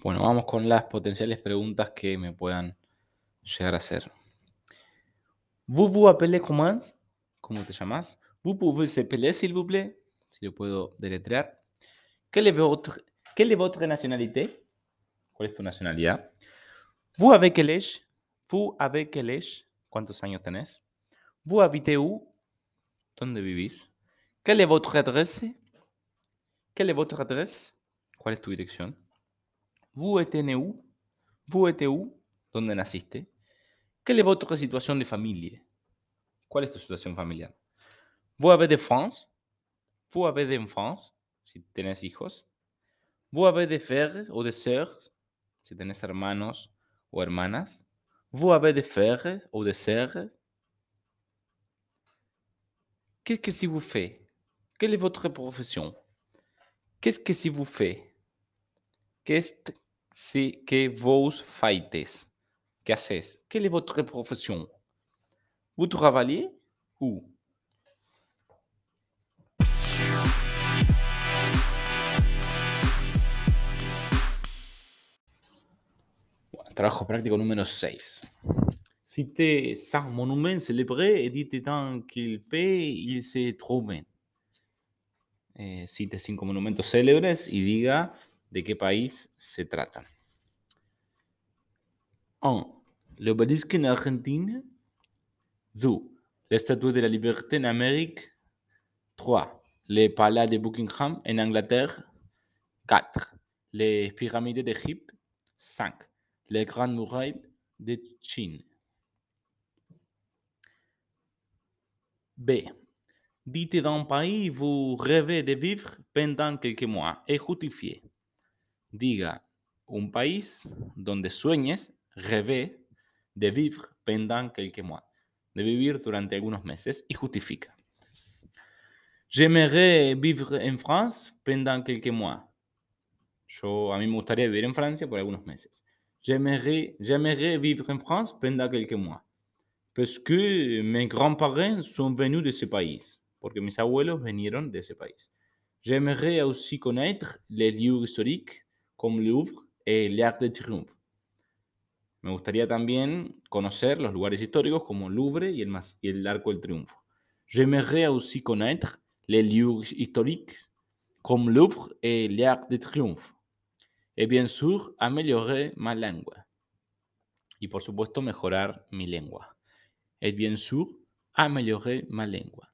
Bueno, vamos con las potenciales preguntas que me puedan llegar a hacer. Vous vous appelez comment? ¿Cómo te llamas? Vous pouvez s'appeler, s'il vous plaît? Si lo puedo deletrear. Quelle est votre, quelle est votre nationalité? ¿Cuál es tu nacionalidad? Vous avez quel âge? Vous avez quel âge? ¿Cuántos años tenés? Vous habitez où? ¿Dónde vivís? Quelle est votre adresse? Quelle est votre adresse? ¿Cuál es tu dirección? Êtes où? ¿Dónde naciste? Quelle est votre situation de famille? ¿Cuál es tu situación familiar? Vous avez des France? Vous avez des enfants? Si tenés hijos. Vous avez des frères o des sœurs? Si tenés hermanos o hermanas. Vous avez des frères o des sœurs? Qu'est-ce que si vous faites? Quelle est votre profession? Qu'est-ce que si vous faites? Qu'est-ce si que vos faites? ¿Qué haces? Quelle est votre profession? Vous travaillez où? Trabajo práctico número 6. Citez cinq monuments célébrés et dites dans quel pays ils se trouvent. Eh, cite cinco monumentos célebres y diga de qué país se trata? 1. L'obélisque en Argentine. 2. La Statue de la Liberté en Amérique. 3. Le Palais de Buckingham en Angleterre. 4. Les pyramides d'Égypte. 5. Les Grandes Murailles de Chine. B. Dites d'un pays vous rêvez de vivre pendant quelques mois et justifiez. Diga un país donde sueñes, rêver, de vivre pendant quelques mois. De vivir durante algunos meses y justifica. J'aimerais vivre en France pendant quelques mois. Yo, a mí me gustaría vivir en Francia por algunos meses. J'aimerais, j'aimerais vivre en France pendant quelques mois. Parce que mes grands-parents sont venus de ce pays. Porque mis abuelos vinieron de ese país. J'aimerais aussi connaître les lieux historiques comme Louvre et l'Arc de Triomphe. Me gustaría también conocer los lugares históricos como Louvre y el, mas- y el Arco del Triunfo. J'aimerais aussi connaître les lieux historiques comme Louvre et l'Arc de Triomphe. Et bien sûr, améliorer ma langue. Y por supuesto, mejorar mi lengua. Et bien sûr, améliorer ma lengua.